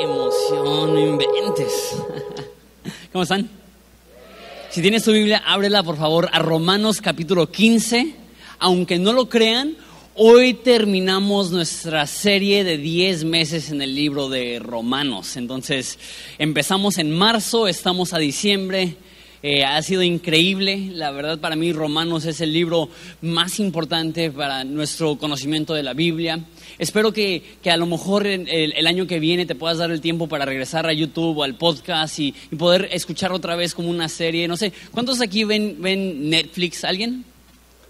emoción, no inventes. ¿Cómo están? Si tienes tu Biblia, ábrela por favor a Romanos capítulo 15. Aunque no lo crean, hoy terminamos nuestra serie de 10 meses en el libro de Romanos. Entonces, empezamos en marzo, estamos a diciembre. Eh, ha sido increíble, la verdad para mí Romanos es el libro más importante para nuestro conocimiento de la Biblia. Espero que, a lo mejor el, año que viene te puedas dar el tiempo para regresar a YouTube o al podcast y, poder escuchar otra vez como una serie. No sé, ¿cuántos aquí ven, ven Netflix? ¿Alguien?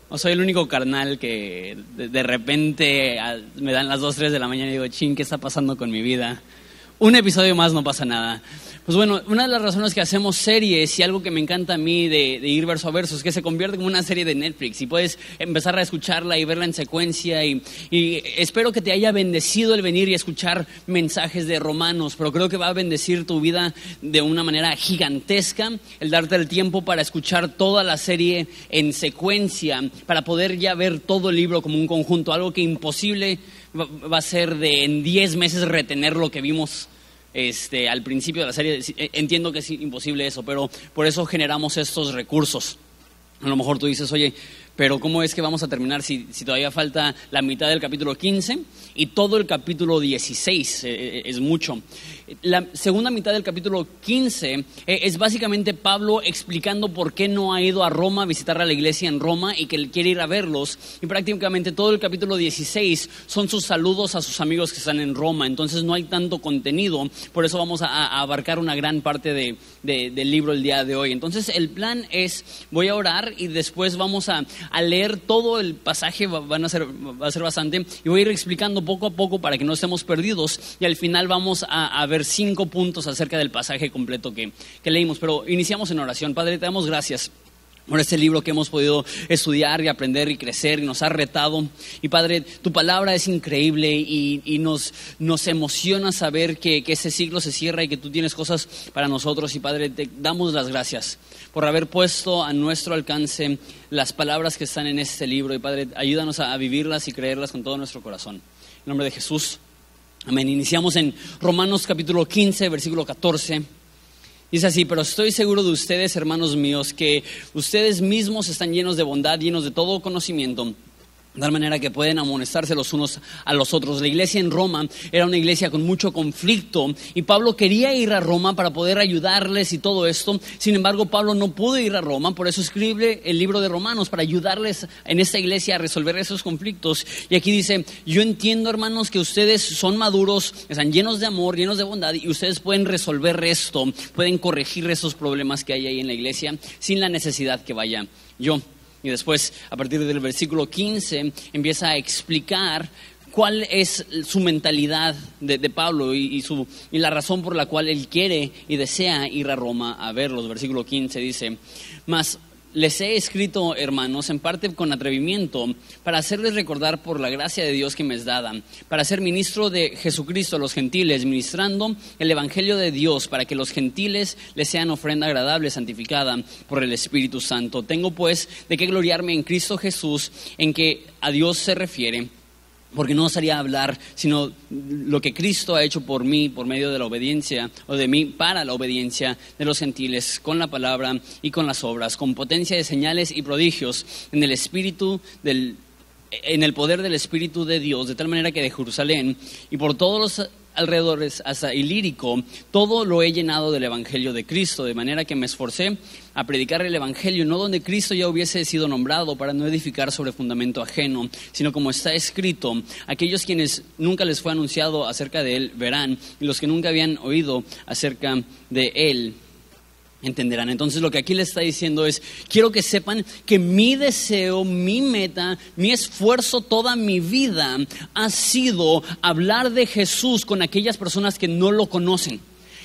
¿O soy el único carnal que de, repente me dan las 2, 3 de la mañana y digo, ching, ¿qué está pasando con mi vida? Un episodio más no pasa nada. Pues bueno, una de las razones que hacemos series y algo que me encanta a mí de, ir verso a verso es que se convierte como una serie de Netflix y puedes empezar a escucharla y verla en secuencia y, espero que te haya bendecido el venir y escuchar mensajes de romanos, pero creo que va a bendecir tu vida de una manera gigantesca el darte el tiempo para escuchar toda la serie en secuencia, para poder ya ver todo el libro como un conjunto, algo que imposible va a ser de en 10 meses retener lo que vimos este, al principio de la serie. Eh, entiendo que es imposible eso, pero por eso generamos estos recursos. A lo mejor tú dices, oye, pero ¿cómo es que vamos a terminar si, todavía falta la mitad del capítulo 15 y todo el capítulo 16? Eh, eh, es mucho. La segunda mitad del capítulo 15 eh, es básicamente Pablo explicando por qué no ha ido a Roma a visitar a la iglesia en Roma y que quiere ir a verlos. Y prácticamente todo el capítulo 16 son sus saludos a sus amigos que están en Roma. Entonces no hay tanto contenido, por eso vamos a, abarcar una gran parte del libro el día de hoy. Entonces el plan es, voy a orar y después vamos a, a leer todo el pasaje, van a ser, va a ser bastante, y voy a ir explicando poco a poco para que no estemos perdidos, y al final vamos a, ver cinco puntos acerca del pasaje completo que, que leímos. Pero iniciamos en oración. Padre, te damos gracias por este libro que hemos podido estudiar y aprender y crecer y nos ha retado. Y Padre, tu palabra es increíble y, nos, nos emociona saber que, que, ese siglo se cierra y que tú tienes cosas para nosotros. Y Padre, te damos las gracias por haber puesto a nuestro alcance las palabras que están en este libro. Y Padre, ayúdanos a, vivirlas y creerlas con todo nuestro corazón. En nombre de Jesús. Amén. Iniciamos en Romanos capítulo 15, versículo 14. Dice así, pero estoy seguro de ustedes, hermanos míos, que ustedes mismos están llenos de bondad, llenos de todo conocimiento de tal manera que pueden amonestarse los unos a los otros. La iglesia en Roma era una iglesia con mucho conflicto y Pablo quería ir a Roma para poder ayudarles y todo esto. Sin embargo, Pablo no pudo ir a Roma, por eso escribe el libro de Romanos para ayudarles en esta iglesia a resolver esos conflictos. Y aquí dice, yo entiendo hermanos que ustedes son maduros, están llenos de amor, llenos de bondad y ustedes pueden resolver esto, pueden corregir esos problemas que hay ahí en la iglesia sin la necesidad que vaya yo. Y después, a partir del versículo 15, empieza a explicar cuál es su mentalidad de, Pablo y, su, y la razón por la cual él quiere y desea ir a Roma a verlos. Versículo 15 dice, más les he escrito, hermanos, en parte con atrevimiento, para hacerles recordar por la gracia de Dios que me es dada, para ser ministro de Jesucristo a los gentiles, ministrando el Evangelio de Dios, para que los gentiles les sean ofrenda agradable, santificada por el Espíritu Santo. Tengo pues de qué gloriarme en Cristo Jesús, en que a Dios se refiere porque no sería hablar, sino lo que Cristo ha hecho por mí, por medio de la obediencia, o de mí para la obediencia de los gentiles, con la palabra y con las obras, con potencia de señales y prodigios, en el espíritu del en el poder del Espíritu de Dios, de tal manera que de Jerusalén y por todos los alrededores hasta Ilírico, todo lo he llenado del Evangelio de Cristo, de manera que me esforcé a predicar el Evangelio, no donde Cristo ya hubiese sido nombrado, para no edificar sobre fundamento ajeno, sino como está escrito, aquellos quienes nunca les fue anunciado acerca de Él verán, y los que nunca habían oído acerca de Él entenderán. Entonces lo que aquí le está diciendo es, quiero que sepan que mi deseo, mi meta, mi esfuerzo toda mi vida ha sido hablar de Jesús con aquellas personas que no lo conocen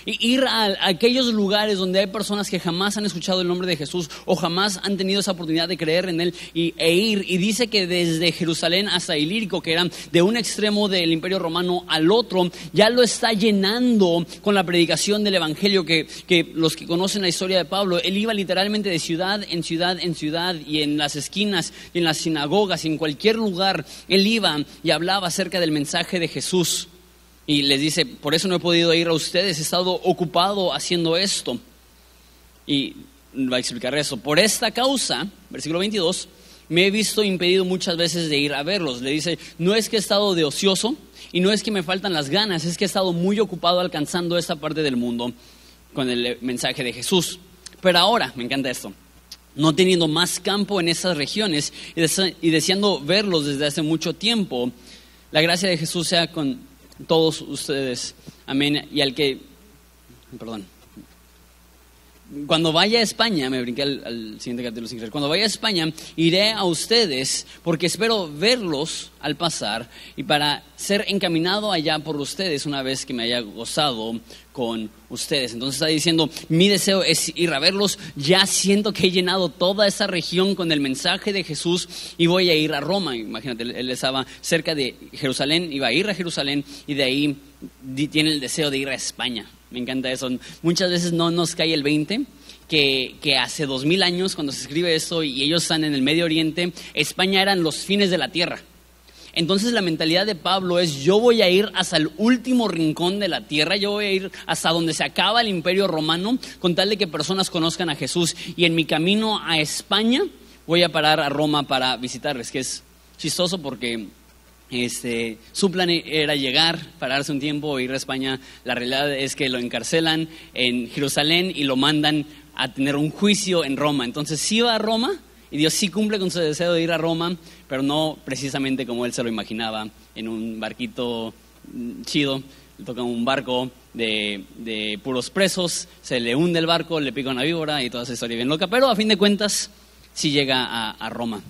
ir a, aquellos lugares donde hay personas que jamás han escuchado el nombre de Jesús o jamás han tenido esa oportunidad de creer en Él y, e ir. Y dice que desde Jerusalén hasta Ilírico, que eran de un extremo del imperio romano al otro, ya lo está llenando con la predicación del Evangelio que, que los que conocen la historia de Pablo, él iba literalmente de ciudad en ciudad en ciudad y en las esquinas, y en las sinagogas, y en cualquier lugar, él iba y hablaba acerca del mensaje de Jesús. Y les dice, por eso no he podido ir a ustedes, he estado ocupado haciendo esto. Y va a explicar eso. Por esta causa, versículo 22, me he visto impedido muchas veces de ir a verlos. Le dice, no es que he estado de ocioso y no es que me faltan las ganas, es que he estado muy ocupado alcanzando esta parte del mundo con el mensaje de Jesús. Pero ahora, me encanta esto, no teniendo más campo en esas regiones y deseando verlos desde hace mucho tiempo, la gracia de Jesús sea con todos ustedes. Amén. Y al que, perdón, cuando vaya a España, me brinqué al, siguiente capítulo sin cuando vaya a España, iré a ustedes porque espero verlos al pasar y para ser encaminado allá por ustedes una vez que me haya gozado con ustedes. Entonces está diciendo, mi deseo es ir a verlos, ya siento que he llenado toda esa región con el mensaje de Jesús y voy a ir a Roma. Imagínate, él estaba cerca de Jerusalén, iba a ir a Jerusalén y de ahí tiene el deseo de ir a España. Me encanta eso. Muchas veces no nos cae el 20. Que, que, hace dos mil años, cuando se escribe esto y ellos están en el Medio Oriente, España eran los fines de la tierra. Entonces la mentalidad de Pablo es yo voy a ir hasta el último rincón de la tierra, yo voy a ir hasta donde se acaba el imperio romano con tal de que personas conozcan a Jesús. Y en mi camino a España voy a parar a Roma para visitarles, que es chistoso porque este, su plan era llegar, pararse un tiempo, ir a España. La realidad es que lo encarcelan en Jerusalén y lo mandan a tener un juicio en Roma. Entonces sí va a Roma y Dios sí cumple con su deseo de ir a Roma, pero no precisamente como él se lo imaginaba, en un barquito mm, chido. Le toca un barco de, puros presos, se le hunde el barco, le pica una víbora y toda esa historia bien loca, pero a fin de cuentas sí llega a, a Roma.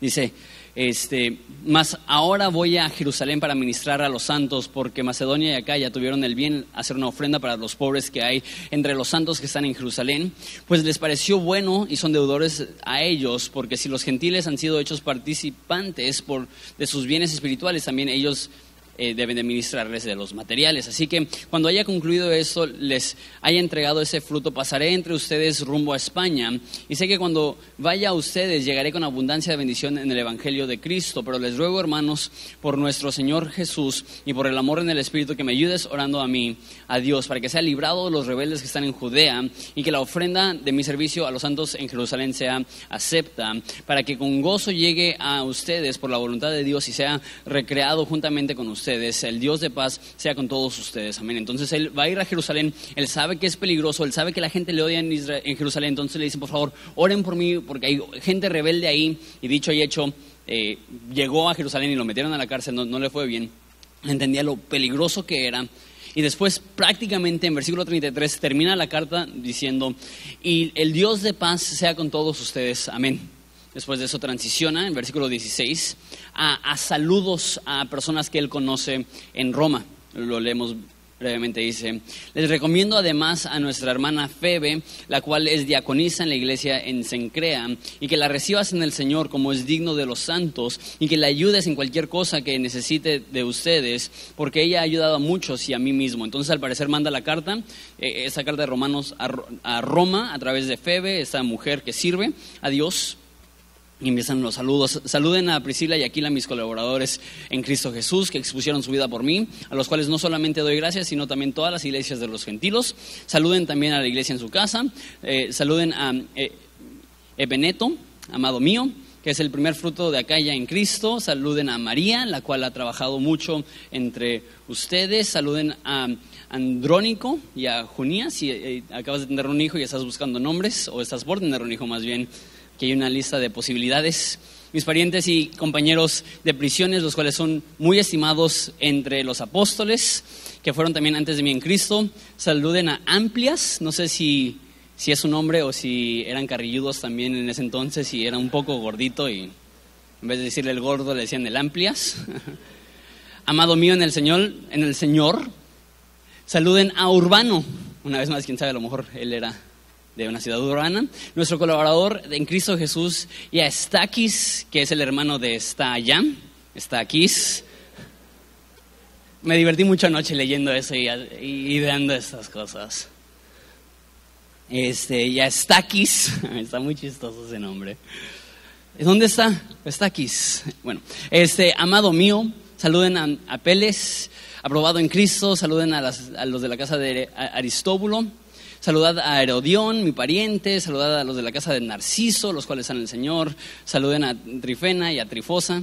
Dice, este, más ahora voy a Jerusalén para ministrar a los santos, porque Macedonia y Acaya tuvieron el bien hacer una ofrenda para los pobres que hay entre los santos que están en Jerusalén, pues les pareció bueno y son deudores a ellos, porque si los gentiles han sido hechos participantes por, de sus bienes espirituales, también ellos eh, deben de ministrarles de los materiales. Así que cuando haya concluido esto, les haya entregado ese fruto, pasaré entre ustedes rumbo a España. Y sé que cuando vaya a ustedes llegaré con abundancia de bendición en el Evangelio de Cristo. Pero les ruego, hermanos, por nuestro Señor Jesús y por el amor en el Espíritu, que me ayudes orando a mí, a Dios, para que sea librado de los rebeldes que están en Judea y que la ofrenda de mi servicio a los santos en Jerusalén sea acepta, para que con gozo llegue a ustedes por la voluntad de Dios y sea recreado juntamente con ustedes el Dios de paz sea con todos ustedes. Amén. Entonces él va a ir a Jerusalén, él sabe que es peligroso, él sabe que la gente le odia en, en Jerusalén, entonces le dicen, por favor, oren por mí, porque hay gente rebelde ahí, y dicho y hecho, eh, llegó a Jerusalén y lo metieron a la cárcel, no, no le fue bien, entendía lo peligroso que era. Y después prácticamente en versículo 33 termina la carta diciendo, y el Dios de paz sea con todos ustedes. Amén. Después de eso transiciona en versículo 16 a, saludos a personas que él conoce en Roma. Lo leemos brevemente dice, les recomiendo además a nuestra hermana Febe, la cual es diaconisa en la iglesia en Sencrea, y que la recibas en el Señor como es digno de los santos, y que la ayudes en cualquier cosa que necesite de ustedes, porque ella ha ayudado a muchos y a mí mismo. Entonces al parecer manda la carta, eh, esa carta de Romanos a Roma a través de Febe, esta mujer que sirve a Dios y empiezan los saludos. Saluden a Priscila y Aquila, mis colaboradores en Cristo Jesús, que expusieron su vida por mí, a los cuales no solamente doy gracias, sino también todas las iglesias de los gentilos. Saluden también a la iglesia en su casa. Eh, saluden a eh, Ebeneto, amado mío, que es el primer fruto de Acaya en Cristo. Saluden a María, la cual ha trabajado mucho entre ustedes. Saluden a Andrónico y a Junías. Si eh, acabas de tener un hijo y estás buscando nombres, o estás por tener un hijo más bien, que hay una lista de posibilidades. Mis parientes y compañeros de prisiones, los cuales son muy estimados entre los apóstoles, que fueron también antes de mí en Cristo, saluden a Amplias, no sé si, si es un hombre o si eran carrilludos también en ese entonces y era un poco gordito y en vez de decirle el gordo le decían el Amplias. Amado mío en el Señor, en el Señor, saluden a Urbano. Una vez más, quién sabe, a lo mejor él era de una ciudad urbana, nuestro colaborador en Cristo Jesús, y a Stakis, que es el hermano de Staya, Stakis. Me divertí mucho anoche leyendo eso y, ideando estas cosas. Este, y a Stakis, está muy chistoso ese nombre. ¿Dónde está? Stakis. Bueno, este, amado mío, saluden a, a Peles, aprobado en Cristo, saluden a, los de la casa de Aristóbulo, saludad a Herodión, mi pariente, saludad a los de la casa de Narciso, los cuales están el Señor, saluden a Trifena y a Trifosa.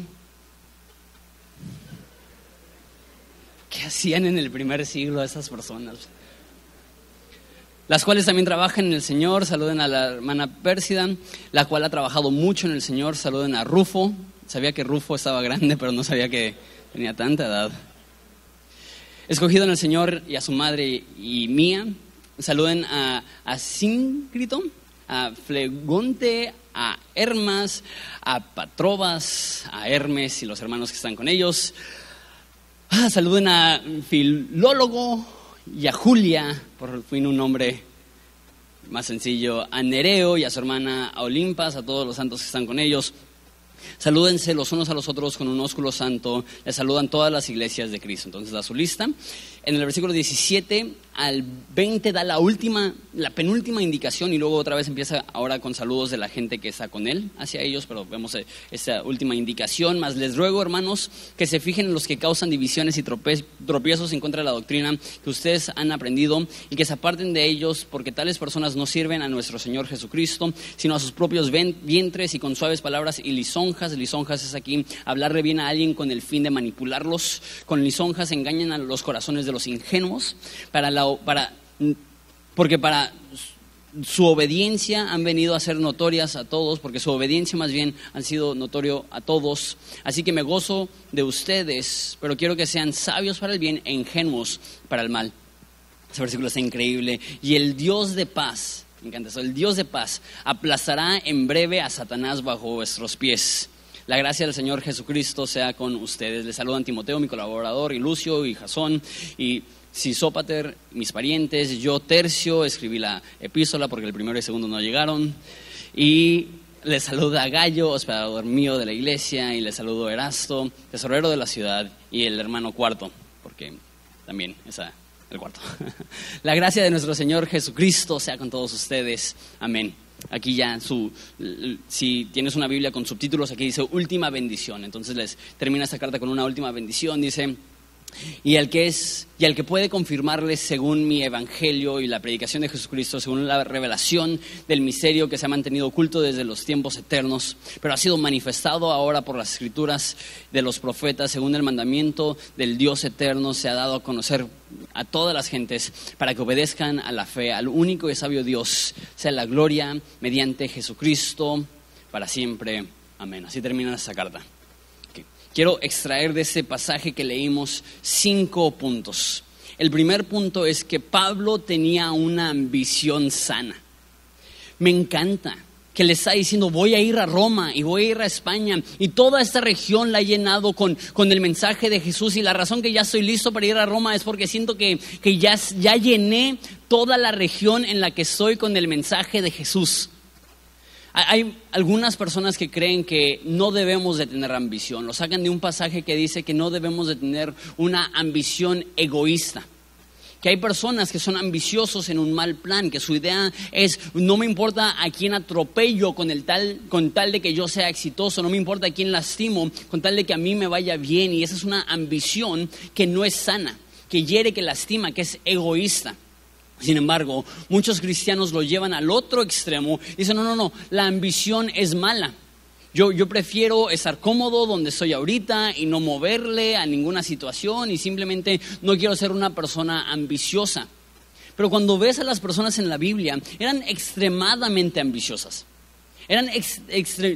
¿Qué hacían en el primer siglo esas personas? Las cuales también trabajan en el Señor, saluden a la hermana Pérsida, la cual ha trabajado mucho en el Señor, saluden a Rufo, sabía que Rufo estaba grande, pero no sabía que tenía tanta edad. Escogido en el Señor y a su madre y mía, saluden a, a a Flegonte, a Hermas, a Patrobas, a Hermes y los hermanos que están con ellos. Ah, saluden a Filólogo y a Julia, por fin un nombre más sencillo, a Nereo y a su hermana a Olimpas, a todos los santos que están con ellos. Salúdense los unos a los otros con un ósculo santo. Les saludan todas las iglesias de Cristo. Entonces da su lista. En el versículo 17 al 20 da la última, la penúltima indicación y luego otra vez empieza ahora con saludos de la gente que está con él hacia ellos, pero vemos eh, esta última indicación. Más les ruego, hermanos, que se fijen en los que causan divisiones y tropiezos en contra de la doctrina que ustedes han aprendido y que se aparten de ellos, porque tales personas no sirven a nuestro Señor Jesucristo, sino a sus propios vientres y con suaves palabras y lisonjas. Lisonjas es aquí hablarle bien a alguien con el fin de manipularlos. Con lisonjas engañan a los corazones de los ingenuos para la para, porque para su obediencia han venido a ser notorias a todos, porque su obediencia más bien han sido notorio a todos. Así que me gozo de ustedes, pero quiero que sean sabios para el bien e ingenuos para el mal. Ese versículo está increíble. Y el Dios de paz, me encanta eso, el Dios de paz aplastará en breve a Satanás bajo vuestros pies. La gracia del Señor Jesucristo sea con ustedes. Les saludan Timoteo, mi colaborador, y Lucio, y Jasón, y Sisópater, mis parientes, yo Tercio, escribí la epístola porque el primero y el segundo no llegaron. Y le saluda a Gallo, hospedador mío de la iglesia, y le saludo a Erasto, tesorero de la ciudad, y el hermano cuarto, porque también es el cuarto. la gracia de nuestro Señor Jesucristo sea con todos ustedes. Amén. Aquí ya, su, si tienes una Biblia con subtítulos, aquí dice última bendición. Entonces les termina esta carta con una última bendición. Dice, y al que es y al que puede confirmarles según mi evangelio y la predicación de Jesucristo, según la revelación del misterio que se ha mantenido oculto desde los tiempos eternos, pero ha sido manifestado ahora por las escrituras de los profetas, según el mandamiento del Dios eterno, se ha dado a conocer a todas las gentes para que obedezcan a la fe, al único y sabio Dios, sea la gloria mediante Jesucristo para siempre. Amén. Así termina esta carta quiero extraer de ese pasaje que leímos cinco puntos. El primer punto es que Pablo tenía una ambición sana. Me encanta que le está diciendo voy a ir a Roma y voy a ir a España y toda esta región la ha llenado con, el mensaje de Jesús y la razón que ya estoy listo para ir a Roma es porque siento que, que ya, ya llené toda la región en la que estoy con el mensaje de Jesús. Hay algunas personas que creen que no debemos de tener ambición. Lo sacan de un pasaje que dice que no debemos de tener una ambición egoísta. Que hay personas que son ambiciosos en un mal plan, que su idea es no me importa a quién atropello con, el tal, con tal de que yo sea exitoso, no me importa a quién lastimo, con tal de que a mí me vaya bien. Y esa es una ambición que no es sana, que hiere, que lastima, que es egoísta. Sin embargo, muchos cristianos lo llevan al otro extremo y dicen, no, no, no, la ambición es mala. Yo, yo, prefiero estar cómodo donde estoy ahorita y no moverle a ninguna situación y simplemente no quiero ser una persona ambiciosa. Pero cuando ves a las personas en la Biblia, eran extremadamente ambiciosas. Eran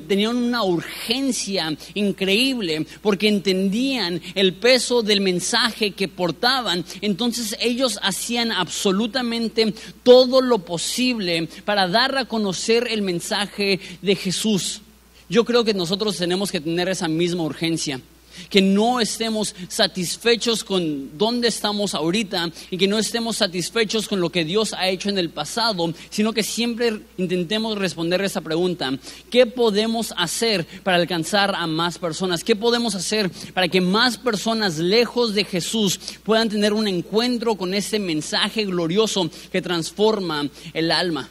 tenían una urgencia increíble porque entendían el peso del mensaje que portaban. Entonces ellos hacían absolutamente todo lo posible para dar a conocer el mensaje de Jesús. Yo creo que nosotros tenemos que tener esa misma urgencia que no estemos satisfechos con dónde estamos ahorita y que no estemos satisfechos con lo que Dios ha hecho en el pasado, sino que siempre intentemos responder esa pregunta, ¿qué podemos hacer para alcanzar a más personas? ¿Qué podemos hacer para que más personas lejos de Jesús puedan tener un encuentro con ese mensaje glorioso que transforma el alma?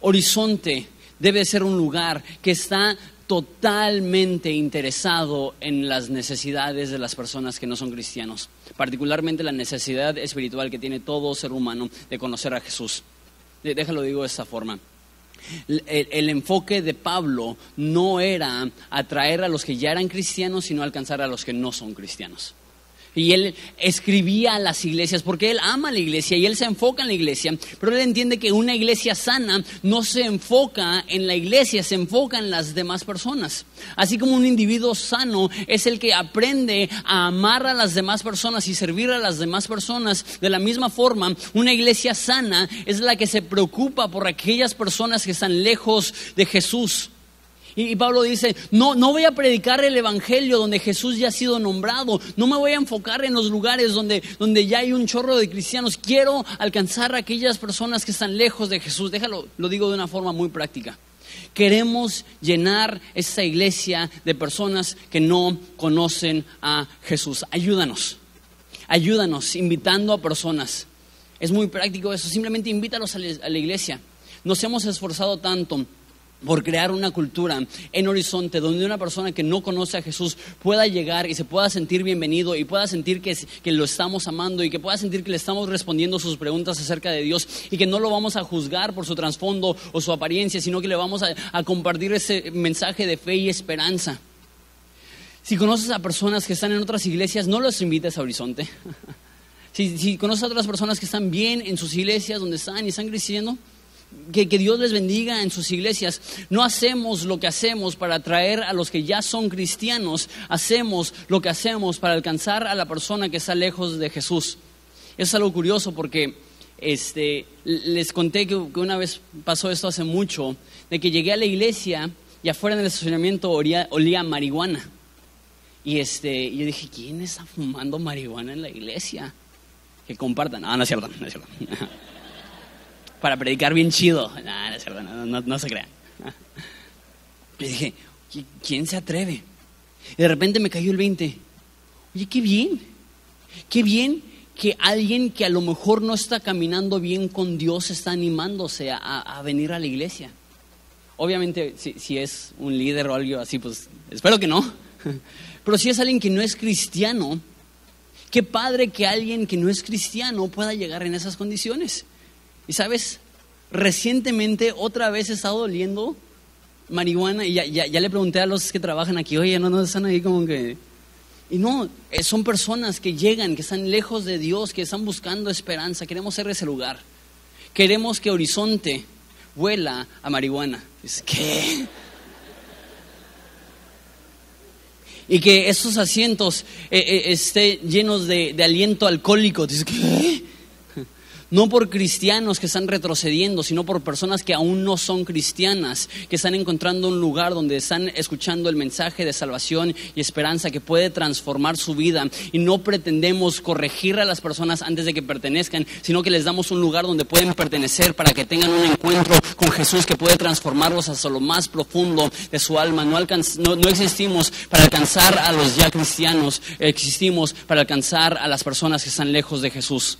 Horizonte debe ser un lugar que está totalmente interesado en las necesidades de las personas que no son cristianos, particularmente la necesidad espiritual que tiene todo ser humano de conocer a Jesús. Déjalo digo de esta forma. El, el, enfoque de Pablo no era atraer a los que ya eran cristianos, sino alcanzar a los que no son cristianos. Y él escribía a las iglesias porque él ama la iglesia y él se enfoca en la iglesia, pero él entiende que una iglesia sana no se enfoca en la iglesia, se enfoca en las demás personas. Así como un individuo sano es el que aprende a amar a las demás personas y servir a las demás personas, de la misma forma, una iglesia sana es la que se preocupa por aquellas personas que están lejos de Jesús. Y, Pablo dice, no, no voy a predicar el Evangelio donde Jesús ya ha sido nombrado, no me voy a enfocar en los lugares donde, donde ya hay un chorro de cristianos, quiero alcanzar a aquellas personas que están lejos de Jesús. Déjalo, lo digo de una forma muy práctica. Queremos llenar esta iglesia de personas que no conocen a Jesús. Ayúdanos, ayúdanos invitando a personas. Es muy práctico eso, simplemente invítalos a la iglesia. Nos hemos esforzado tanto por crear una cultura en Horizonte donde una persona que no conoce a Jesús pueda llegar y se pueda sentir bienvenido y pueda sentir que, que, lo estamos amando y que pueda sentir que le estamos respondiendo sus preguntas acerca de Dios y que no lo vamos a juzgar por su trasfondo o su apariencia, sino que le vamos a, compartir ese mensaje de fe y esperanza. Si conoces a personas que están en otras iglesias, no los invites a Horizonte. si, si conoces a otras personas que están bien en sus iglesias, donde están y están creciendo, que, Dios les bendiga en sus iglesias. No hacemos lo que hacemos para atraer a los que ya son cristianos, hacemos lo que hacemos para alcanzar a la persona que está lejos de Jesús. Es algo curioso porque este, les conté que, una vez pasó esto hace mucho, de que llegué a la iglesia y afuera en el estacionamiento olía, olía marihuana. Y este, yo dije, ¿quién está fumando marihuana en la iglesia? Que compartan. Ah, no es cierto, no es cierto. para predicar bien chido. no, se crean. Le dije, ¿quién se atreve? Y de repente me cayó el 20. Oye, qué bien. Qué bien que alguien que a lo mejor no está caminando bien con Dios está animándose a, venir a la iglesia. Obviamente, si, si, es un líder o algo así, pues espero que no. Pero si es alguien que no es cristiano, qué padre que alguien que no es cristiano pueda llegar en esas condiciones. Y sabes, recientemente otra vez he estado oliendo marihuana y ya, ya, le pregunté a los que trabajan aquí, oye, no, no están ahí como que... Y no, eh, son personas que llegan, que están lejos de Dios, que están buscando esperanza. Queremos ser ese lugar. Queremos que Horizonte huela a marihuana. ¿Qué? Y que esos asientos eh, eh, estén llenos de, de aliento alcohólico. Dices, ¿qué? No por cristianos que están retrocediendo, sino por personas que aún no son cristianas, que están encontrando un lugar donde están escuchando el mensaje de salvación y esperanza que puede transformar su vida. Y no pretendemos corregir a las personas antes de que pertenezcan, sino que les damos un lugar donde pueden pertenecer para que tengan un encuentro con Jesús que puede transformarlos hasta lo más profundo de su alma. No, no existimos para alcanzar a los ya cristianos, existimos para alcanzar a las personas que están lejos de Jesús.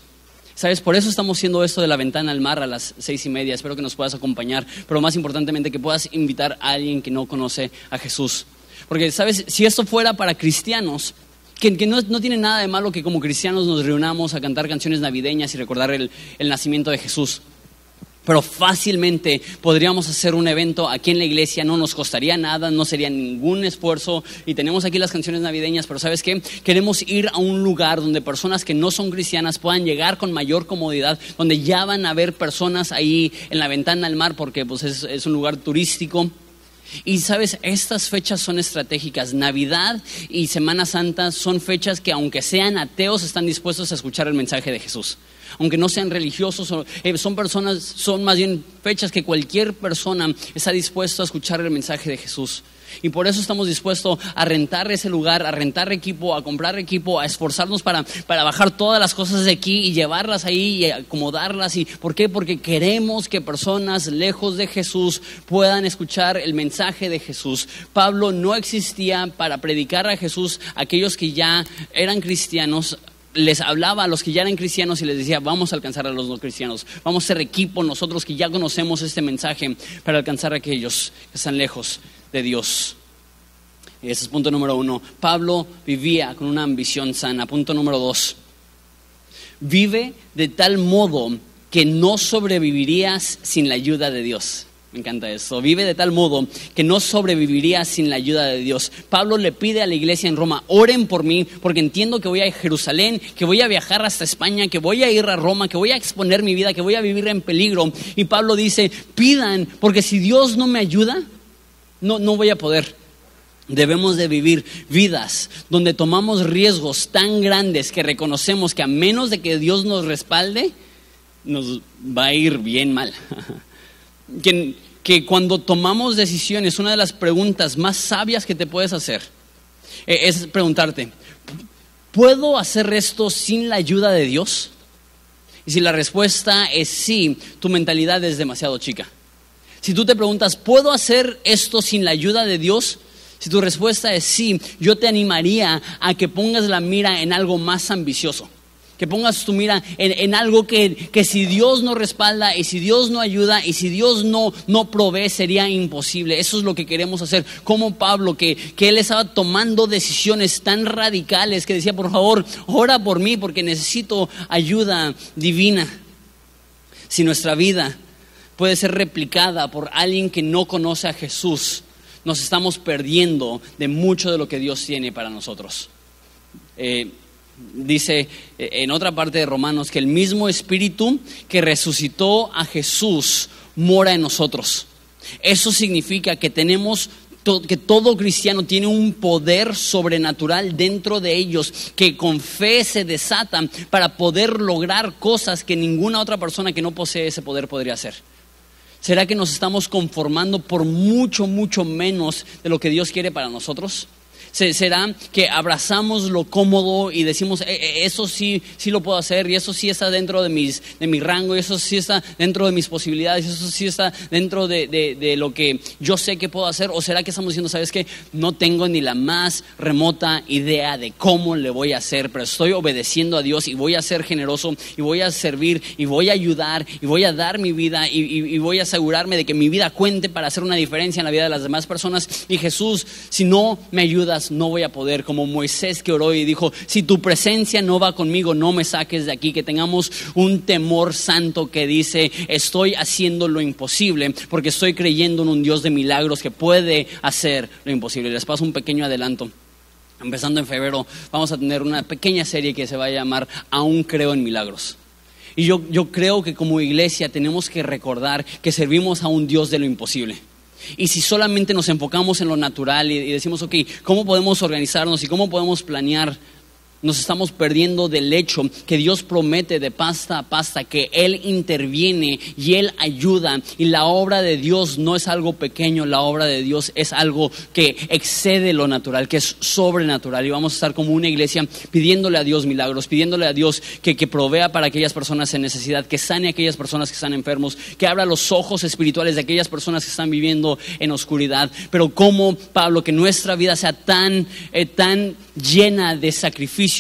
¿Sabes? Por eso estamos haciendo esto de la ventana al mar a las seis y media. Espero que nos puedas acompañar, pero más importantemente que puedas invitar a alguien que no conoce a Jesús. Porque, ¿sabes? Si esto fuera para cristianos, que, no, tiene nada de malo que como cristianos nos reunamos a cantar canciones navideñas y recordar el nacimiento de Jesús. Pero fácilmente podríamos hacer un evento aquí en la iglesia, no nos costaría nada, no sería ningún esfuerzo. Y tenemos aquí las canciones navideñas, pero ¿sabes qué? Queremos ir a un lugar donde personas que no son cristianas puedan llegar con mayor comodidad, donde ya van a haber personas ahí en la ventana al mar, porque pues, es, es un lugar turístico. Y sabes, estas fechas son estratégicas. Navidad y Semana Santa son fechas que aunque sean ateos están dispuestos a escuchar el mensaje de Jesús aunque no sean religiosos, eh, son personas, son más bien fechas que cualquier persona está dispuesto a escuchar el mensaje de Jesús. Y por eso estamos dispuestos a rentar ese lugar, a rentar equipo, a comprar equipo, a esforzarnos para, para bajar todas las cosas de aquí y llevarlas ahí y acomodarlas. ¿Y por qué? Porque queremos que personas lejos de Jesús puedan escuchar el mensaje de Jesús. Pablo no existía para predicar a Jesús a aquellos que ya eran cristianos, les hablaba a los que ya eran cristianos y les decía, vamos a alcanzar a los no cristianos, vamos a ser equipo nosotros que ya conocemos este mensaje para alcanzar a aquellos que están lejos de Dios. Ese es punto número uno. Pablo vivía con una ambición sana. Punto número dos. Vive de tal modo que no sobrevivirías sin la ayuda de Dios. Me encanta eso. Vive de tal modo que no sobreviviría sin la ayuda de Dios. Pablo le pide a la iglesia en Roma, oren por mí, porque entiendo que voy a Jerusalén, que voy a viajar hasta España, que voy a ir a Roma, que voy a exponer mi vida, que voy a vivir en peligro. Y Pablo dice, pidan, porque si Dios no me ayuda, no, no voy a poder. Debemos de vivir vidas donde tomamos riesgos tan grandes que reconocemos que a menos de que Dios nos respalde, nos va a ir bien mal. que, que cuando tomamos decisiones, una de las preguntas más sabias que te puedes hacer eh, es preguntarte, ¿puedo hacer esto sin la ayuda de Dios? Y si la respuesta es sí, tu mentalidad es demasiado chica. Si tú te preguntas, ¿puedo hacer esto sin la ayuda de Dios? Si tu respuesta es sí, yo te animaría a que pongas la mira en algo más ambicioso que pongas tu mira en, algo que, si Dios no respalda y si Dios no ayuda y si Dios no, no provee sería imposible. Eso es lo que queremos hacer. Como Pablo, que, que él estaba tomando decisiones tan radicales que decía, por favor, ora por mí porque necesito ayuda divina. Si nuestra vida puede ser replicada por alguien que no conoce a Jesús, nos estamos perdiendo de mucho de lo que Dios tiene para nosotros. Eh, dice eh, en otra parte de Romanos que el mismo Espíritu que resucitó a Jesús mora en nosotros. Eso significa que tenemos que todo cristiano tiene un poder sobrenatural dentro de ellos que con fe se desatan para poder lograr cosas que ninguna otra persona que no posee ese poder podría hacer. ¿Será que nos estamos conformando por mucho, mucho menos de lo que Dios quiere para nosotros? Será que abrazamos lo cómodo y decimos, eh, eh, eso sí, sí lo puedo hacer y eso sí está dentro de, mis, de mi rango y eso sí está dentro de mis posibilidades y eso sí está dentro de, de, lo que yo sé que puedo hacer? ¿O será que estamos diciendo, sabes que no tengo ni la más remota idea de cómo le voy a hacer, pero estoy obedeciendo a Dios y voy a ser generoso y voy a servir y voy a ayudar y voy a dar mi vida y, y voy a asegurarme de que mi vida cuente para hacer una diferencia en la vida de las demás personas? Y Jesús, si no me ayudas, no voy a poder, como Moisés que oró y dijo, si tu presencia no va conmigo, no me saques de aquí, que tengamos un temor santo que dice, estoy haciendo lo imposible, porque estoy creyendo en un Dios de milagros que puede hacer lo imposible. Les paso un pequeño adelanto. Empezando en febrero, vamos a tener una pequeña serie que se va a llamar Aún creo en milagros. Y yo, yo creo que como iglesia tenemos que recordar que servimos a un Dios de lo imposible. Y si solamente nos enfocamos en lo natural y, decimos, ok, ¿cómo podemos organizarnos y cómo podemos planear nos estamos perdiendo del hecho que Dios promete de pasta a pasta que Él interviene y Él ayuda. Y la obra de Dios no es algo pequeño, la obra de Dios es algo que excede lo natural, que es sobrenatural. Y vamos a estar como una iglesia pidiéndole a Dios milagros, pidiéndole a Dios que, que provea para aquellas personas en necesidad, que sane a aquellas personas que están enfermos, que abra los ojos espirituales de aquellas personas que están viviendo en oscuridad. Pero como Pablo, que nuestra vida sea tan, eh, tan llena de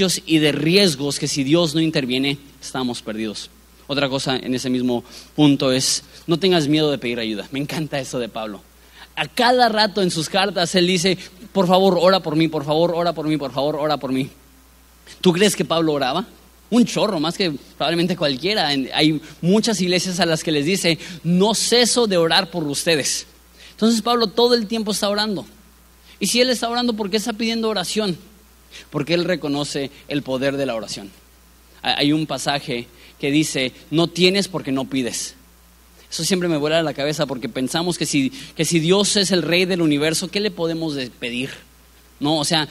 y de riesgos que si Dios no interviene, estamos perdidos. Otra cosa en ese mismo punto es, no tengas miedo de pedir ayuda. Me encanta eso de Pablo. A cada rato en sus cartas él dice, por favor, ora por mí, por favor, ora por mí, por favor, ora por mí. ¿Tú crees que Pablo oraba? Un chorro, más que probablemente cualquiera. Hay muchas iglesias a las que les dice, no ceso de orar por ustedes. Entonces Pablo todo el tiempo está orando. Y si él está orando, ¿por qué está pidiendo oración? Porque él reconoce el poder de la oración. Hay un pasaje que dice, no tienes porque no pides. Eso siempre me vuela a la cabeza porque pensamos que si, que si Dios es el rey del universo, ¿qué le podemos pedir? No, o sea,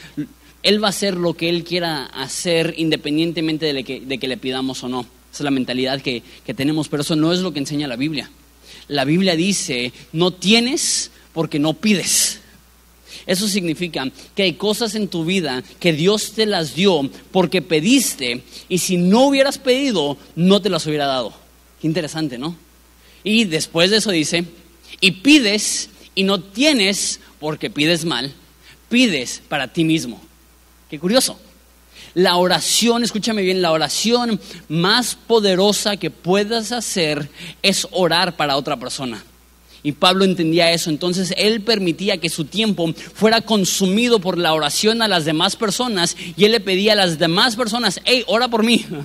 Él va a hacer lo que Él quiera hacer independientemente de, que, de que le pidamos o no. Esa es la mentalidad que, que tenemos, pero eso no es lo que enseña la Biblia. La Biblia dice, no tienes porque no pides. Eso significa que hay cosas en tu vida que Dios te las dio porque pediste y si no hubieras pedido, no te las hubiera dado. Qué interesante, ¿no? Y después de eso dice, y pides y no tienes porque pides mal, pides para ti mismo. Qué curioso. La oración, escúchame bien, la oración más poderosa que puedas hacer es orar para otra persona. Y Pablo entendía eso, entonces él permitía que su tiempo fuera consumido por la oración a las demás personas y él le pedía a las demás personas, hey, ora por mí.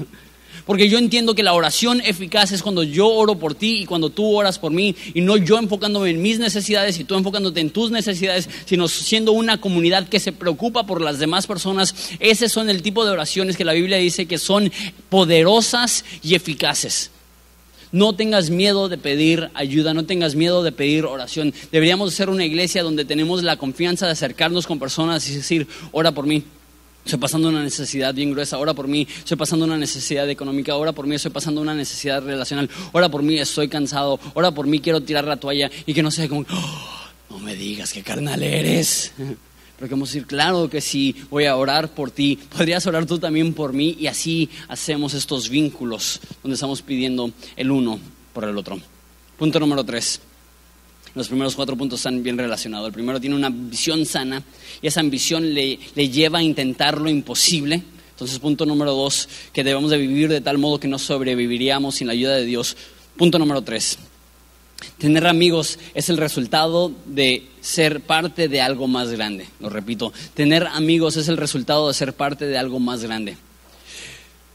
Porque yo entiendo que la oración eficaz es cuando yo oro por ti y cuando tú oras por mí y no yo enfocándome en mis necesidades y tú enfocándote en tus necesidades, sino siendo una comunidad que se preocupa por las demás personas. Ese son el tipo de oraciones que la Biblia dice que son poderosas y eficaces. No tengas miedo de pedir ayuda, no tengas miedo de pedir oración. Deberíamos ser una iglesia donde tenemos la confianza de acercarnos con personas y decir, ora por mí. Estoy pasando una necesidad bien gruesa, ora por mí. Estoy pasando una necesidad económica, ora por mí. Estoy pasando una necesidad relacional, ora por mí. Estoy cansado, ora por mí. Quiero tirar la toalla y que no sea como, oh, no me digas qué carnal eres. Pero que vamos decir, claro que sí, voy a orar por ti. Podrías orar tú también por mí y así hacemos estos vínculos donde estamos pidiendo el uno por el otro. Punto número tres. Los primeros cuatro puntos están bien relacionados. El primero tiene una visión sana y esa ambición le, le lleva a intentar lo imposible. Entonces, punto número dos, que debemos de vivir de tal modo que no sobreviviríamos sin la ayuda de Dios. Punto número tres, tener amigos es el resultado de ser parte de algo más grande. Lo repito, tener amigos es el resultado de ser parte de algo más grande.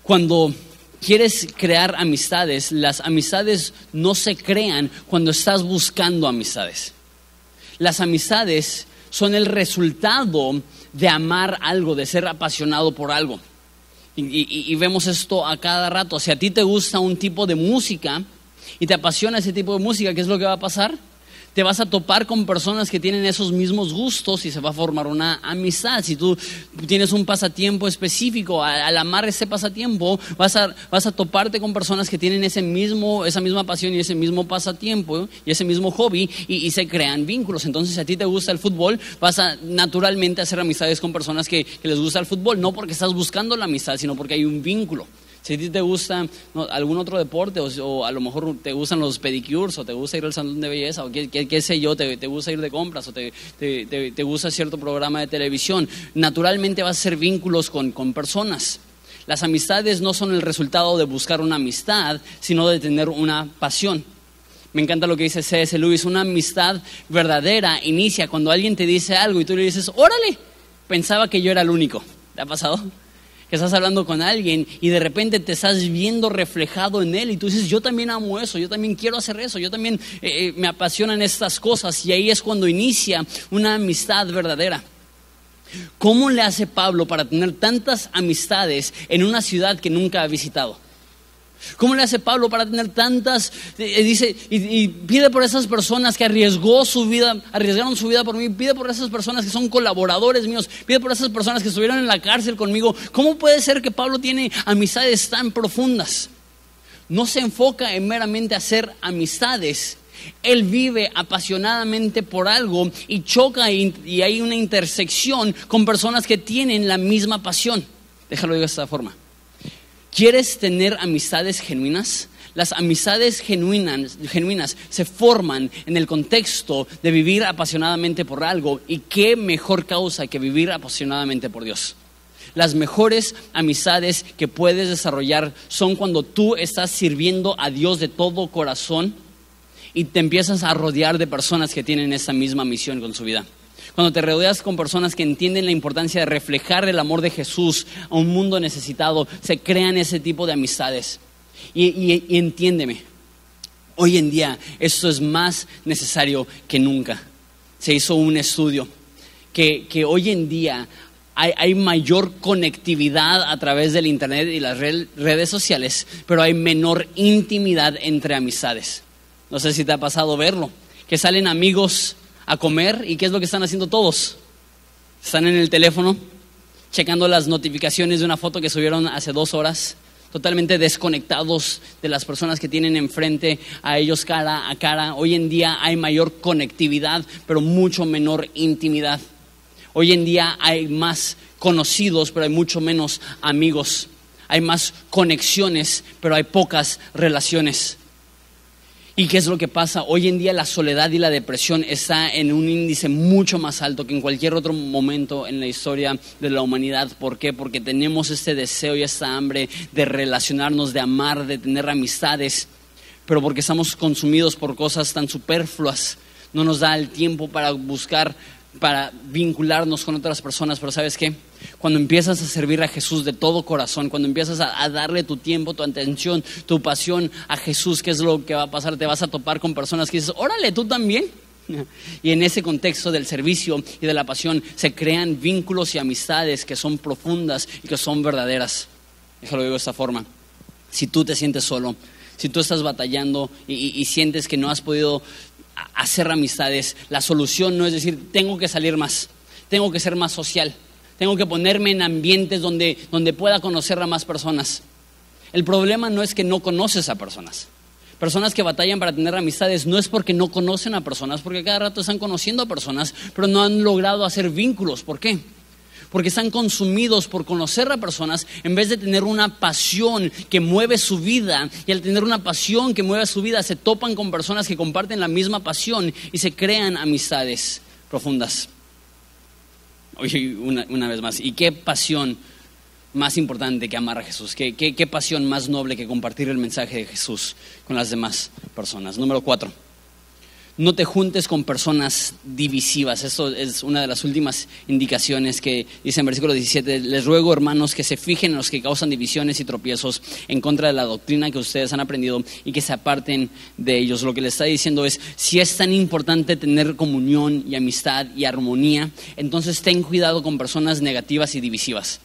Cuando quieres crear amistades, las amistades no se crean cuando estás buscando amistades. Las amistades son el resultado de amar algo, de ser apasionado por algo. Y, vemos esto a cada rato. Si a ti te gusta un tipo de música y te apasiona ese tipo de música, ¿qué es lo que va a pasar? te vas a topar con personas que tienen esos mismos gustos y se va a formar una amistad. Si tú tienes un pasatiempo específico, al amar ese pasatiempo, vas a, vas a toparte con personas que tienen ese mismo, esa misma pasión y ese mismo pasatiempo y ese mismo hobby y, se crean vínculos. Entonces, si a ti te gusta el fútbol, vas a naturalmente hacer amistades con personas que, que les gusta el fútbol, no porque estás buscando la amistad, sino porque hay un vínculo. Si a ti te gusta algún otro deporte o, a lo mejor te gustan los pedicures o te gusta ir al salón de belleza o qué, sé yo, te, gusta ir de compras o te, te, gusta cierto programa de televisión, naturalmente vas a hacer vínculos con, con personas. Las amistades no son el resultado de buscar una amistad, sino de tener una pasión. Me encanta lo que dice C.S. Lewis, una amistad verdadera inicia cuando alguien te dice algo y tú le dices, órale, pensaba que yo era el único. ¿Te ha pasado? Que estás hablando con alguien y de repente te estás viendo reflejado en él y tú dices, yo también amo eso, yo también quiero hacer eso, yo también eh, eh, me apasionan estas cosas y ahí es cuando inicia una amistad verdadera. ¿Cómo le hace Pablo para tener tantas amistades en una ciudad que nunca ha visitado? ¿Cómo le hace Pablo para tener tantas? Eh, eh, dice, y, pide por esas personas que arriesgó su vida, arriesgaron su vida por mí, pide por esas personas que son colaboradores míos, pide por esas personas que estuvieron en la cárcel conmigo. ¿Cómo puede ser que Pablo tiene amistades tan profundas? No se enfoca en meramente hacer amistades. Él vive apasionadamente por algo y choca y, y hay una intersección con personas que tienen la misma pasión. Déjalo de esta forma. ¿Quieres tener amistades genuinas? Las amistades genuinas, se forman en el contexto de vivir apasionadamente por algo y qué mejor causa que vivir apasionadamente por Dios. Las mejores amistades que puedes desarrollar son cuando tú estás sirviendo a Dios de todo corazón y te empiezas a rodear de personas que tienen esa misma misión con su vida. Cuando te rodeas con personas que entienden la importancia de reflejar el amor de Jesús a un mundo necesitado, se crean ese tipo de amistades. Y, entiéndeme, hoy en día esto es más necesario que nunca. Se hizo un estudio que, hoy en día hay, mayor conectividad a través del Internet y las redes sociales, pero hay menor intimidad entre amistades. No sé si te ha pasado verlo, que salen amigos a comer y ¿qué es lo que están haciendo todos? Están en el teléfono checando las notificaciones de una foto que subieron hace dos horas, totalmente desconectados de las personas que tienen enfrente a ellos cara a cara. Hoy en día hay mayor conectividad, pero mucho menor intimidad. Hoy en día hay más conocidos, pero hay mucho menos amigos. Hay más conexiones, pero hay pocas relaciones. ¿Y qué es lo que pasa? Hoy en día la soledad y la depresión está en un índice mucho más alto que en cualquier otro momento en la historia de la humanidad. ¿Por qué? Porque tenemos este deseo y esta hambre de relacionarnos, de amar, de tener amistades. pero porque estamos consumidos por cosas tan superfluas, no nos da el tiempo para buscar, para vincularnos con otras personas. Pero sabes qué? Cuando empiezas a servir a Jesús de todo corazón, cuando empiezas a, darle tu tiempo, tu atención, tu pasión a Jesús, ¿qué es lo que va a pasar? Te vas a topar con personas que dices, órale, tú también. Y en ese contexto del servicio y de la pasión se crean vínculos y amistades que son profundas y que son verdaderas. Déjalo digo de esta forma. Si tú te sientes solo, si tú estás batallando y, sientes que no has podido hacer amistades, la solución no es decir, tengo que salir más, tengo que ser más social, tengo que ponerme en ambientes donde, donde pueda conocer a más personas. El problema no es que no conoces a personas. Personas que batallan para tener amistades no es porque no conocen a personas, porque cada rato están conociendo a personas, pero no han logrado hacer vínculos. ¿Por qué? porque están consumidos por conocer a personas en vez de tener una pasión que mueve su vida. Y al tener una pasión que mueve su vida, se topan con personas que comparten la misma pasión y se crean amistades profundas. Oye, una, vez más, ¿y qué pasión más importante que amar a Jesús? ¿Qué, qué pasión más noble que compartir el mensaje de Jesús con las demás personas? Número cuatro no te juntes con personas divisivas. Esto es una de las últimas indicaciones que dice en versículo 17. Les ruego, hermanos, que se fijen en los que causan divisiones y tropiezos en contra de la doctrina que ustedes han aprendido y que se aparten de ellos. Lo que le está diciendo es, si es tan importante tener comunión y amistad y armonía, entonces ten cuidado con personas negativas y divisivas.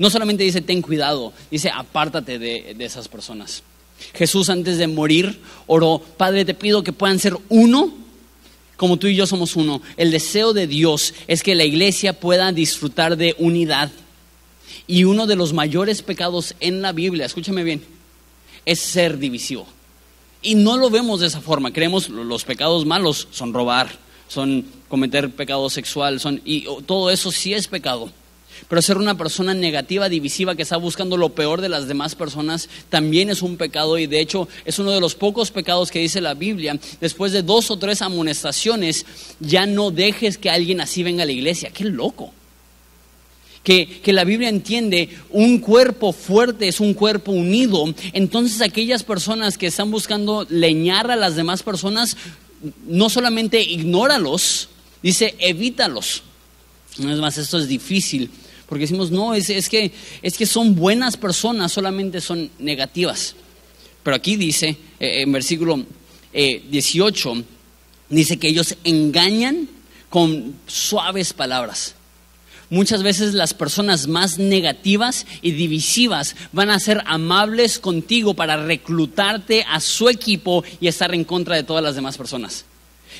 No solamente dice ten cuidado, dice apártate de, de esas personas. Jesús antes de morir oró, Padre, te pido que puedan ser uno como tú y yo somos uno. El deseo de Dios es que la iglesia pueda disfrutar de unidad. Y uno de los mayores pecados en la Biblia, escúchame bien, es ser divisivo. Y no lo vemos de esa forma. Creemos los pecados malos son robar, son cometer pecado sexual, son y todo eso sí es pecado. Pero ser una persona negativa, divisiva, que está buscando lo peor de las demás personas, también es un pecado y de hecho es uno de los pocos pecados que dice la Biblia. Después de dos o tres amonestaciones, ya no dejes que alguien así venga a la iglesia. ¡Qué loco! Que, que, la Biblia entiende, un cuerpo fuerte es un cuerpo unido. Entonces aquellas personas que están buscando leñar a las demás personas, no solamente ignóralos, dice evítalos. No es más, esto es difícil porque decimos, no, es, es, que, es que son buenas personas, solamente son negativas. Pero aquí dice, eh, en versículo 18, eh, dice que ellos engañan con suaves palabras. Muchas veces las personas más negativas y divisivas van a ser amables contigo para reclutarte a su equipo y estar en contra de todas las demás personas.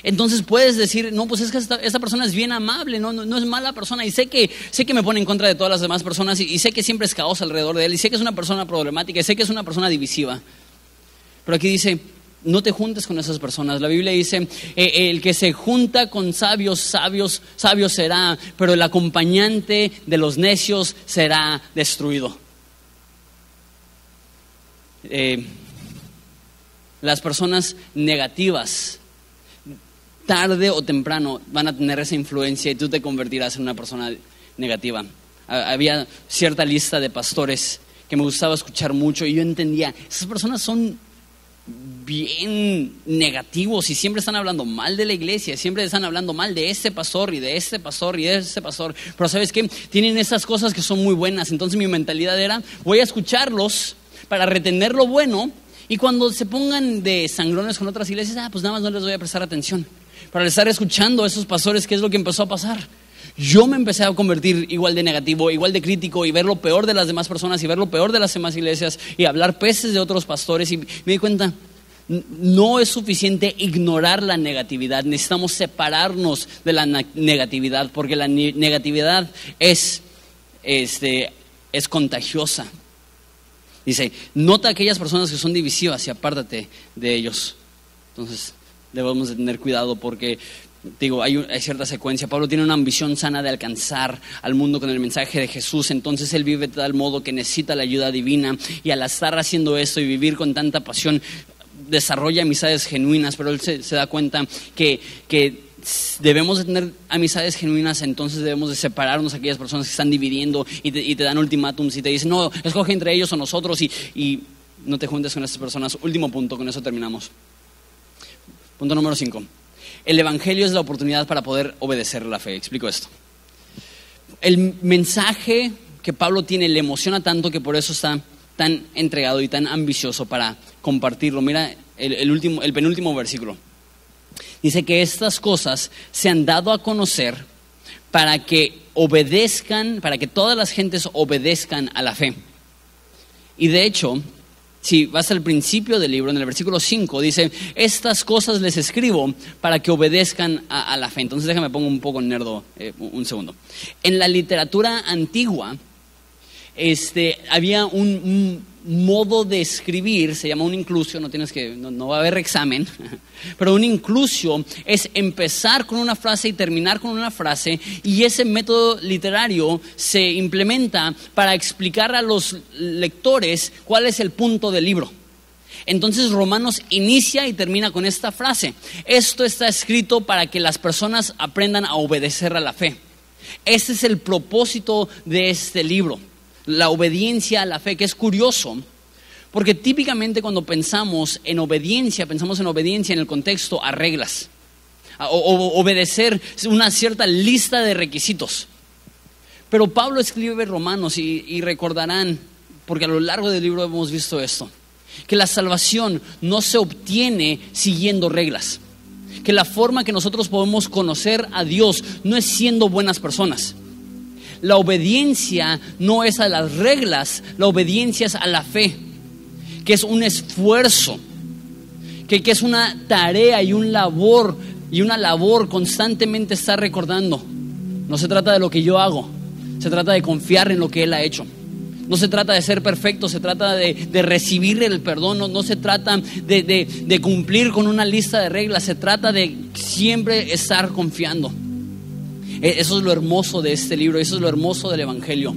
Entonces puedes decir, no, pues es que esta, persona es bien amable, no, no, es mala persona y sé que, sé que me pone en contra de todas las demás personas y, sé que siempre es caos alrededor de él y sé que es una persona problemática y sé que es una persona divisiva. Pero aquí dice, no te juntes con esas personas. La Biblia dice, eh, el que se junta con sabios, sabios, sabios será, pero el acompañante de los necios será destruido. Eh, las personas negativas tarde o temprano van a tener esa influencia y tú te convertirás en una persona negativa. Había cierta lista de pastores que me gustaba escuchar mucho y yo entendía, esas personas son bien negativos y siempre están hablando mal de la iglesia, siempre están hablando mal de este pastor y de este pastor y de este pastor, pero sabes qué, tienen esas cosas que son muy buenas, entonces mi mentalidad era, voy a escucharlos para retener lo bueno y cuando se pongan de sangrones con otras iglesias, ah, pues nada más no les voy a prestar atención para estar escuchando a esos pastores qué es lo que empezó a pasar. Yo me empecé a convertir igual de negativo, igual de crítico y ver lo peor de las demás personas y ver lo peor de las demás iglesias y hablar peces de otros pastores y me di cuenta, no es suficiente ignorar la negatividad, necesitamos separarnos de la negatividad porque la negatividad es, este, es contagiosa. Dice, nota a aquellas personas que son divisivas y apártate de ellos. Entonces, debemos de tener cuidado porque digo, hay, cierta secuencia. Pablo tiene una ambición sana de alcanzar al mundo con el mensaje de Jesús, entonces él vive de tal modo que necesita la ayuda divina y al estar haciendo esto y vivir con tanta pasión, desarrolla amistades genuinas, pero él se, da cuenta que, que debemos de tener amistades genuinas, entonces debemos de separarnos de aquellas personas que están dividiendo y te, dan ultimátums y te dicen, no, escoge entre ellos o nosotros y No te juntes con estas personas. Último punto, con eso terminamos. Punto número 5. El Evangelio es la oportunidad para poder obedecer la fe. Explico esto. El mensaje que Pablo tiene le emociona tanto que por eso está tan entregado y tan ambicioso para compartirlo. Mira el, último, el penúltimo versículo. Dice que estas cosas se han dado a conocer para que obedezcan, para que todas las gentes obedezcan a la fe. Y de hecho, si vas al principio del libro, en el versículo 5, dice, estas cosas les escribo para que obedezcan a, la fe. Entonces déjame pongo un poco nerdo eh, un segundo. En la literatura antigua, este, había un, modo de escribir, se llama un inclusio, no, tienes que, no, va a haber examen, pero un inclusio es empezar con una frase y terminar con una frase, y ese método literario se implementa para explicar a los lectores cuál es el punto del libro. Entonces Romanos inicia y termina con esta frase. Esto está escrito para que las personas aprendan a obedecer a la fe. Ese es el propósito de este libro la obediencia a la fe, que es curioso, porque típicamente cuando pensamos en obediencia, pensamos en obediencia en el contexto a reglas, o, obedecer una cierta lista de requisitos. Pero Pablo escribe Romanos y recordarán, porque a lo largo del libro hemos visto esto, que la salvación no se obtiene siguiendo reglas, que la forma que nosotros podemos conocer a Dios no es siendo buenas personas, la obediencia no es a las reglas, la obediencia es a la fe, que es un esfuerzo, que, es una tarea y un labor y una labor constantemente estar recordando. No se trata de lo que yo hago, se trata de confiar en lo que Él ha hecho. No se trata de ser perfecto, se trata de, recibir el perdón, no, se trata de, de cumplir con una lista de reglas, se trata de siempre estar confiando. E, eso es lo hermoso de este libro, eso es lo hermoso del Evangelio.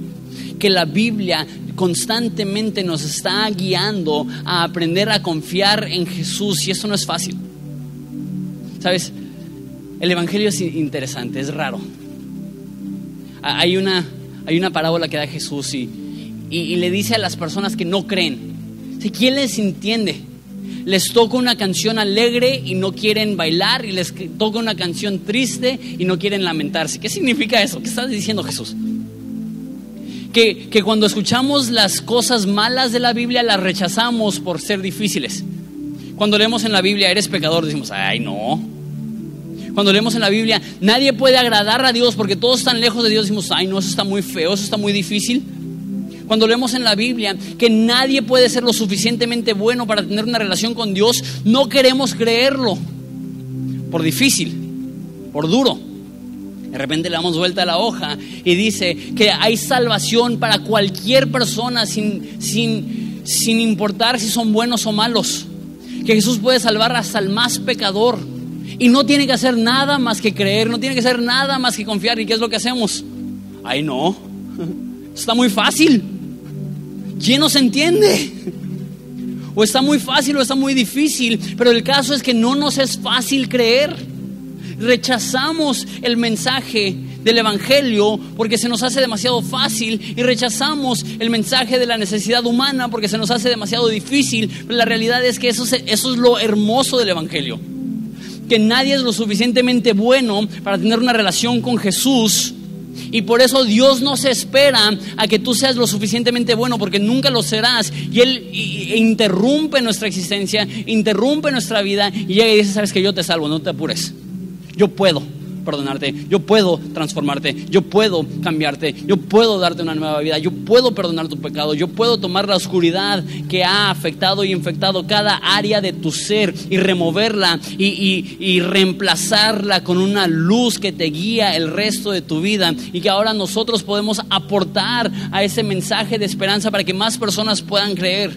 Que la Biblia constantemente nos está guiando a aprender a confiar en Jesús y eso no es fácil. ¿Sabes? El Evangelio es interesante, es raro. Hay una, hay una parábola que da Jesús y, y, le dice a las personas que no creen, ¿quién les entiende? Les toca una canción alegre y no quieren bailar y les toca una canción triste y no quieren lamentarse. ¿Qué significa eso? ¿Qué estás diciendo Jesús? Que, que cuando escuchamos las cosas malas de la Biblia las rechazamos por ser difíciles. Cuando leemos en la Biblia, eres pecador, decimos, ay no. Cuando leemos en la Biblia, nadie puede agradar a Dios porque todos están lejos de Dios, decimos, ay no, eso está muy feo, eso está muy difícil. Cuando leemos en la Biblia que nadie puede ser lo suficientemente bueno para tener una relación con Dios, no queremos creerlo. Por difícil, por duro. De repente le damos vuelta a la hoja y dice que hay salvación para cualquier persona sin, sin, sin importar si son buenos o malos. Que Jesús puede salvar hasta el más pecador. Y no tiene que hacer nada más que creer, no tiene que hacer nada más que confiar. ¿Y qué es lo que hacemos? Ay, no. Está muy fácil. ¿Quién nos entiende? O está muy fácil o está muy difícil, pero el caso es que no nos es fácil creer. Rechazamos el mensaje del Evangelio porque se nos hace demasiado fácil y rechazamos el mensaje de la necesidad humana porque se nos hace demasiado difícil. Pero la realidad es que eso, eso es lo hermoso del Evangelio. Que nadie es lo suficientemente bueno para tener una relación con Jesús y por eso Dios no se espera a que tú seas lo suficientemente bueno, porque nunca lo serás. Y Él interrumpe nuestra existencia, interrumpe nuestra vida y llega y dice, sabes que yo te salvo, no te apures. Yo puedo perdonarte, yo puedo transformarte, yo puedo cambiarte, yo puedo darte una nueva vida, yo puedo perdonar tu pecado, yo puedo tomar la oscuridad que ha afectado y infectado cada área de tu ser y removerla y, y reemplazarla con una luz que te guía el resto de tu vida y que ahora nosotros podemos aportar a ese mensaje de esperanza para que más personas puedan creer.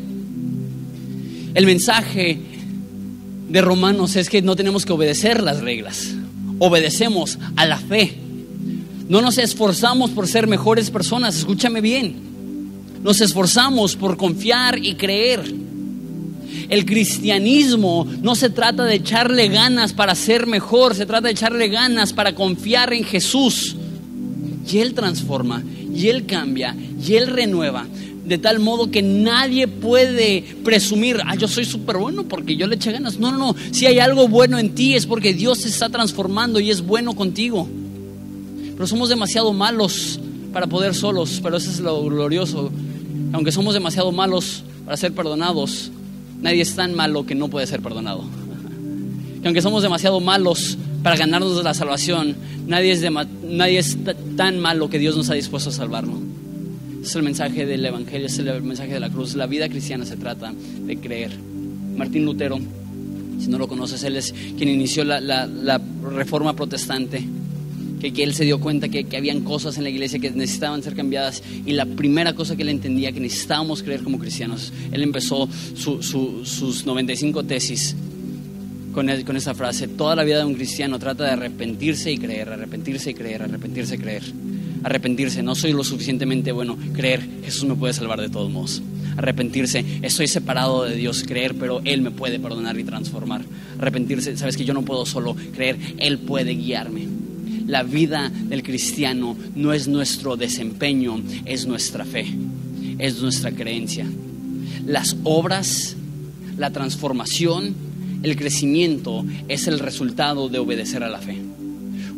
El mensaje de Romanos es que no tenemos que obedecer las reglas obedecemos a la fe. No nos esforzamos por ser mejores personas, escúchame bien. Nos esforzamos por confiar y creer. El cristianismo no se trata de echarle ganas para ser mejor, se trata de echarle ganas para confiar en Jesús. Y Él transforma, y Él cambia, y Él renueva. De tal modo que nadie puede presumir, ah, yo soy súper bueno porque yo le eché ganas. No, no, no. Si hay algo bueno en ti es porque Dios se está transformando y es bueno contigo. Pero somos demasiado malos para poder solos, pero eso es lo glorioso. Aunque somos demasiado malos para ser perdonados, nadie es tan malo que no puede ser perdonado. Que aunque somos demasiado malos para ganarnos la salvación, nadie es, nadie es tan malo que Dios nos ha dispuesto a salvarlo. Es el mensaje del Evangelio, es el mensaje de la cruz. La vida cristiana se trata de creer. Martín Lutero, si no lo conoces, él es quien inició la, reforma protestante. Que, él se dio cuenta que, que, habían cosas en la iglesia que necesitaban ser cambiadas y la primera cosa que él entendía que necesitábamos creer como cristianos, él empezó sus 95 tesis con esa frase, toda la vida de un cristiano trata de arrepentirse y creer, arrepentirse y creer, arrepentirse y creer arrepentirse, no soy lo suficientemente bueno, creer, Jesús me puede salvar de todos modos. Arrepentirse, estoy separado de Dios, creer, pero Él me puede perdonar y transformar. Arrepentirse, sabes que yo no puedo solo creer, Él puede guiarme. La vida del cristiano no es nuestro desempeño, es nuestra fe, es nuestra creencia. Las obras, la transformación, el crecimiento es el resultado de obedecer a la fe.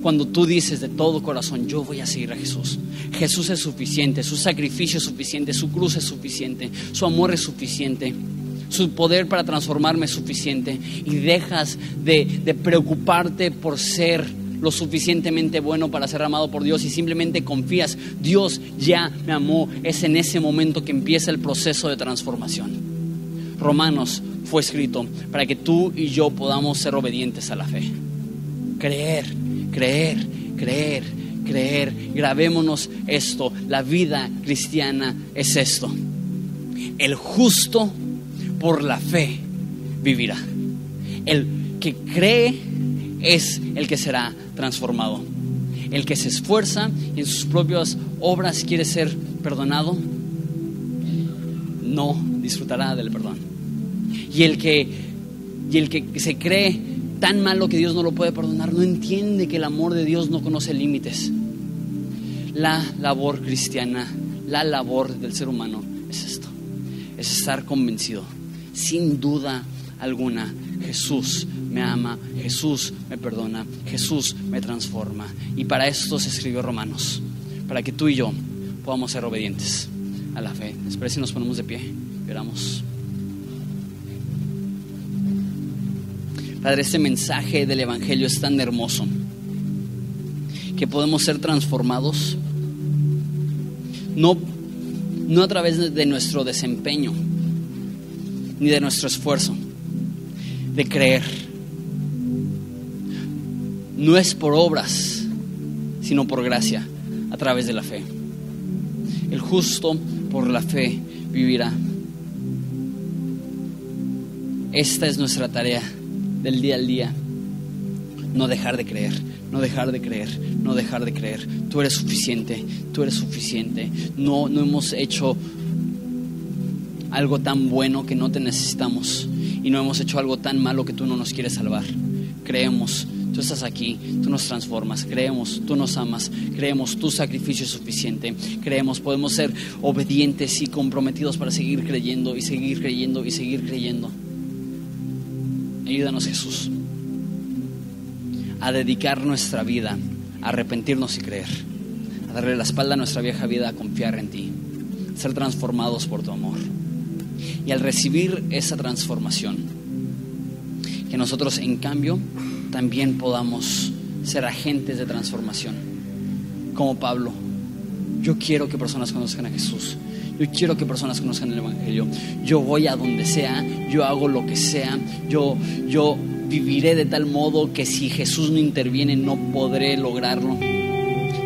Cuando tú dices de todo corazón, yo voy a seguir a Jesús. Jesús es suficiente, su sacrificio es suficiente, su cruz es suficiente, su amor es suficiente, su poder para transformarme es suficiente. Y dejas de, preocuparte por ser lo suficientemente bueno para ser amado por Dios y simplemente confías, Dios ya me amó. Es en ese momento que empieza el proceso de transformación. Romanos fue escrito para que tú y yo podamos ser obedientes a la fe. Creer creer, creer, creer. Grabémonos esto. La vida cristiana es esto. El justo por la fe vivirá. El que cree es el que será transformado. El que se esfuerza en sus propias obras quiere ser perdonado, no disfrutará del perdón. Y el que, y el que se cree tan malo que Dios no lo puede perdonar, no entiende que el amor de Dios no conoce límites. La labor cristiana, la labor del ser humano es esto, es estar convencido, sin duda alguna, Jesús me ama, Jesús me perdona, Jesús me transforma. Y para esto se escribió Romanos, para que tú y yo podamos ser obedientes a la fe. Espero si nos ponemos de pie, veramos. Padre, este mensaje del Evangelio es tan hermoso que podemos ser transformados no, no a través de nuestro desempeño ni de nuestro esfuerzo, de creer. No es por obras, sino por gracia, a través de la fe. El justo por la fe vivirá. Esta es nuestra tarea del día al día. No dejar de creer, no dejar de creer, no dejar de creer. Tú eres suficiente, tú eres suficiente. No, no hemos hecho algo tan bueno que no te necesitamos y no hemos hecho algo tan malo que tú no nos quieres salvar. Creemos, tú estás aquí, tú nos transformas, creemos, tú nos amas, creemos, tu sacrificio es suficiente, creemos, podemos ser obedientes y comprometidos para seguir creyendo y seguir creyendo y seguir creyendo. Ayúdanos Jesús a dedicar nuestra vida, a arrepentirnos y creer, a darle la espalda a nuestra vieja vida, a confiar en ti, ser transformados por tu amor. Y al recibir esa transformación, que nosotros en cambio también podamos ser agentes de transformación, como Pablo. Yo quiero que personas conozcan a Jesús. Yo quiero que personas conozcan el Evangelio. Yo voy a donde sea, yo hago lo que sea, yo, yo viviré de tal modo que si Jesús no interviene no podré lograrlo.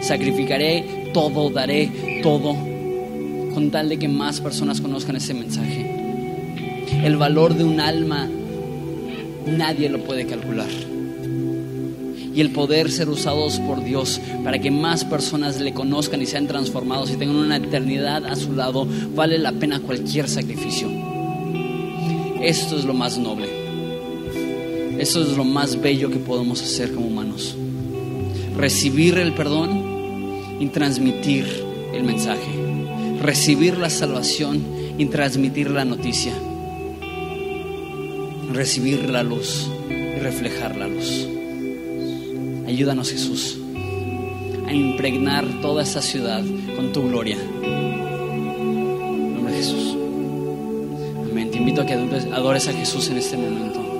Sacrificaré todo, daré todo, con tal de que más personas conozcan ese mensaje. El valor de un alma nadie lo puede calcular y el poder ser usados por Dios para que más personas le conozcan y sean transformados y tengan una eternidad a su lado, vale la pena cualquier sacrificio. Esto es lo más noble. Esto es lo más bello que podemos hacer como humanos. Recibir el perdón y transmitir el mensaje. recibir la salvación y transmitir la noticia. Recibir la luz y reflejar la luz. Ayúdanos Jesús a impregnar toda esta ciudad con tu gloria. En nombre de Jesús. Amén. Te invito a que adores, a Jesús en este momento.